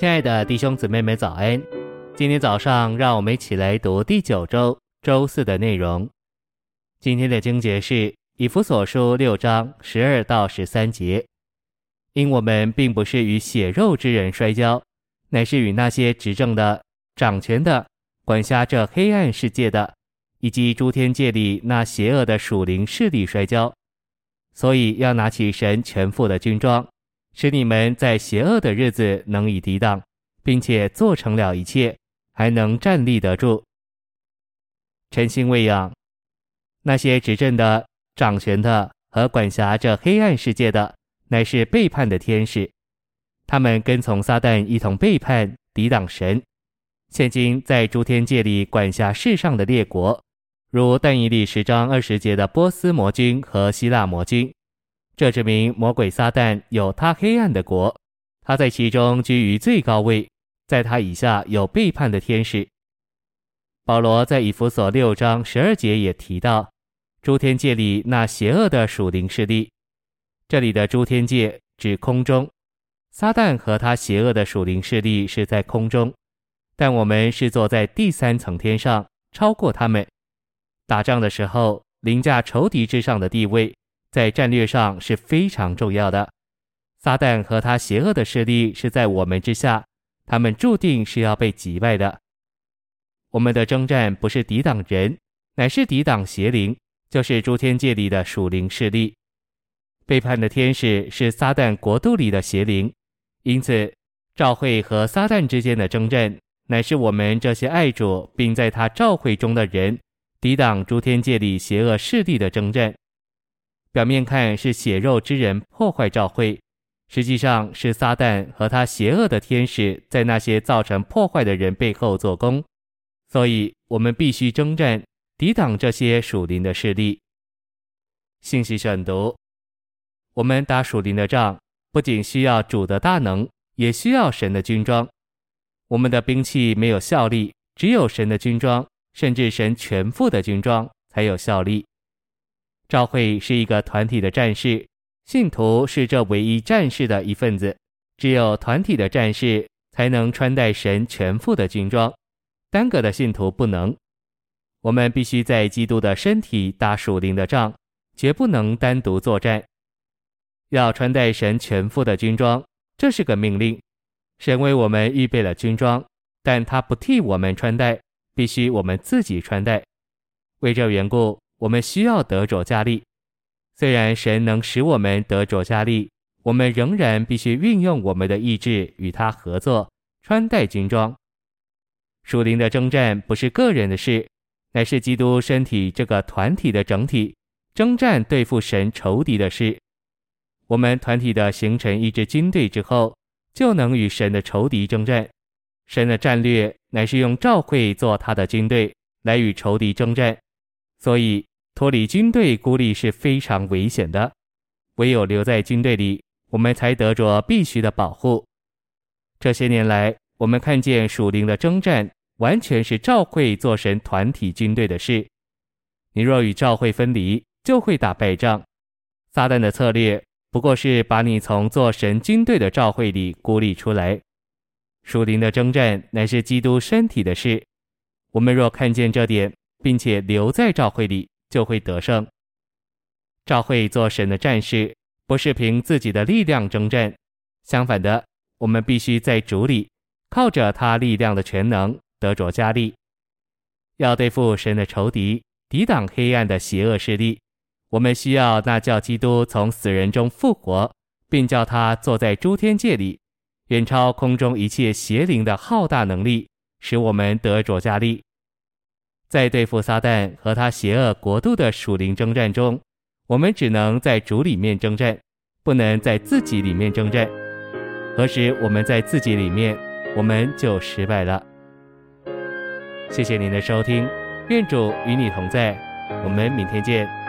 亲爱的弟兄姊妹们，早安！今天早上，让我们一起来读第九周周四的内容。今天的经节是以弗所书六章十二到十三节。因我们并不是与血肉之人摔跤，乃是与那些执政的、掌权的、管辖这黑暗世界的，以及诸天界里那邪恶的属灵势力摔跤。所以要拿起神全副的军装。使你们在邪恶的日子能以抵挡，并且做成了一切，还能站立得住。晨星喂养那些执政的、掌权的和管辖这黑暗世界的，乃是背叛的天使。他们跟从撒旦一同背叛、抵挡神。现今在诸天界里管辖世上的列国，如但以理十章二十节的波斯魔君和希腊魔君。这指明魔鬼撒旦有他黑暗的国，他在其中居于最高位，在他以下有背叛的天使。保罗在以弗所六章十二节也提到，诸天界里那邪恶的属灵势力。这里的诸天界指空中，撒旦和他邪恶的属灵势力是在空中，但我们是坐在第三层天上，超过他们。打仗的时候，凌驾仇敌之上的地位。在战略上是非常重要的。撒旦和他邪恶的势力是在我们之下，他们注定是要被击败的。我们的征战不是抵挡人，乃是抵挡邪灵，就是诸天界里的属灵势力。背叛的天使是撒旦国度里的邪灵，因此教会和撒旦之间的征战，乃是我们这些爱主并在他教会中的人抵挡诸天界里邪恶势力的征战。表面看是血肉之人破坏教会，实际上是撒旦和他邪恶的天使在那些造成破坏的人背后做工。所以，我们必须征战，抵挡这些属灵的势力。信息选读：我们打属灵的仗，不仅需要主的大能，也需要神的军装。我们的兵器没有效力，只有神的军装，甚至神全副的军装才有效力。教会是一个团体的战士，信徒是这唯一战士的一份子。只有团体的战士才能穿戴神全副的军装，单个的信徒不能。我们必须在基督的身体打属灵的仗，绝不能单独作战。要穿戴神全副的军装，这是个命令。神为我们预备了军装，但他不替我们穿戴，必须我们自己穿戴。为这缘故。我们需要得着加力，虽然神能使我们得着加力，我们仍然必须运用我们的意志与他合作，穿戴军装。属灵的征战不是个人的事，乃是基督身体这个团体的整体征战对付神仇敌的事。我们团体的形成一支军队之后，就能与神的仇敌征战。神的战略乃是用教会做他的军队来与仇敌征战，所以。脱离军队孤立是非常危险的，唯有留在军队里，我们才得着必须的保护。这些年来，我们看见属灵的征战，完全是教会做神团体军队的事。你若与教会分离，就会打败仗。撒旦的策略不过是把你从做神军队的教会里孤立出来。属灵的征战乃是基督身体的事。我们若看见这点，并且留在教会里，就会得胜。教会做神的战士，不是凭自己的力量征战，相反的，我们必须在主里，靠着他力量的全能，得着加力。要对付神的仇敌，抵挡黑暗的邪恶势力，我们需要那叫基督从死人中复活，并叫他坐在诸天界里，远超空中一切邪灵的浩大能力，使我们得着加力。在对付撒旦和他邪恶国度的属灵征战中，我们只能在主里面征战，不能在自己里面征战。何时我们在自己里面，我们就失败了。谢谢您的收听，愿主与你同在，我们明天见。